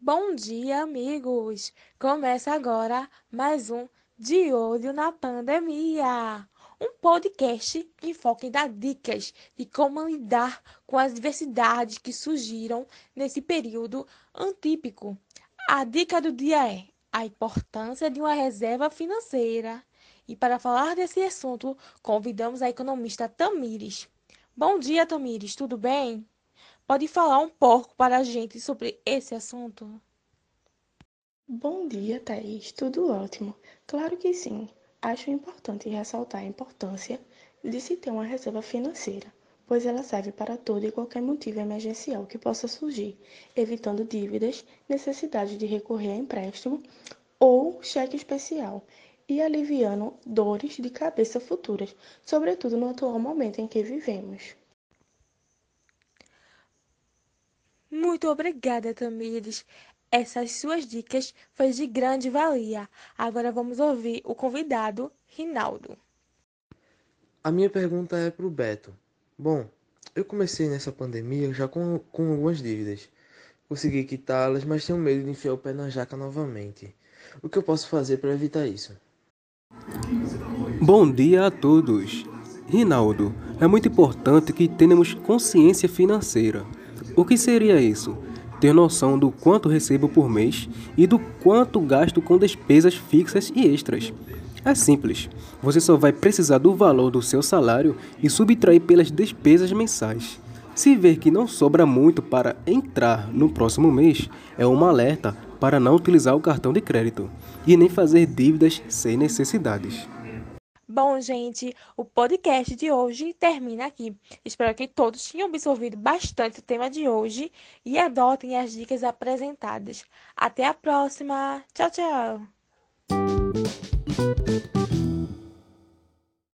Bom dia, amigos! Começa agora mais um De Olho na Pandemia, um podcast que foca em dar dicas de como lidar com as diversidades que surgiram nesse período antípico. A dica do dia é a importância de uma reserva financeira. E para falar desse assunto, convidamos a economista Tamires. Bom dia, Tamires, tudo bem? Pode falar um pouco para a gente sobre esse assunto? Bom dia, Thaís. Tudo ótimo. Claro que sim. Acho importante ressaltar a importância de se ter uma reserva financeira, pois ela serve para todo e qualquer motivo emergencial que possa surgir, evitando dívidas, necessidade de recorrer a empréstimo ou cheque especial e aliviando dores de cabeça futuras, sobretudo no atual momento em que vivemos. Muito obrigada, Tamires. Essas suas dicas foi de grande valia. Agora vamos ouvir o convidado, Rinaldo. A minha pergunta é para o Beto. Bom, eu comecei nessa pandemia já com, com algumas dívidas. Consegui quitá-las, mas tenho medo de enfiar o pé na jaca novamente. O que eu posso fazer para evitar isso? Bom dia a todos. Rinaldo, é muito importante que tenhamos consciência financeira. O que seria isso? Ter noção do quanto recebo por mês e do quanto gasto com despesas fixas e extras. É simples. Você só vai precisar do valor do seu salário e subtrair pelas despesas mensais. Se ver que não sobra muito para entrar no próximo mês, é uma alerta para não utilizar o cartão de crédito e nem fazer dívidas sem necessidades. Bom, gente, o podcast de hoje termina aqui. Espero que todos tenham absorvido bastante o tema de hoje e adotem as dicas apresentadas. Até a próxima. Tchau, tchau.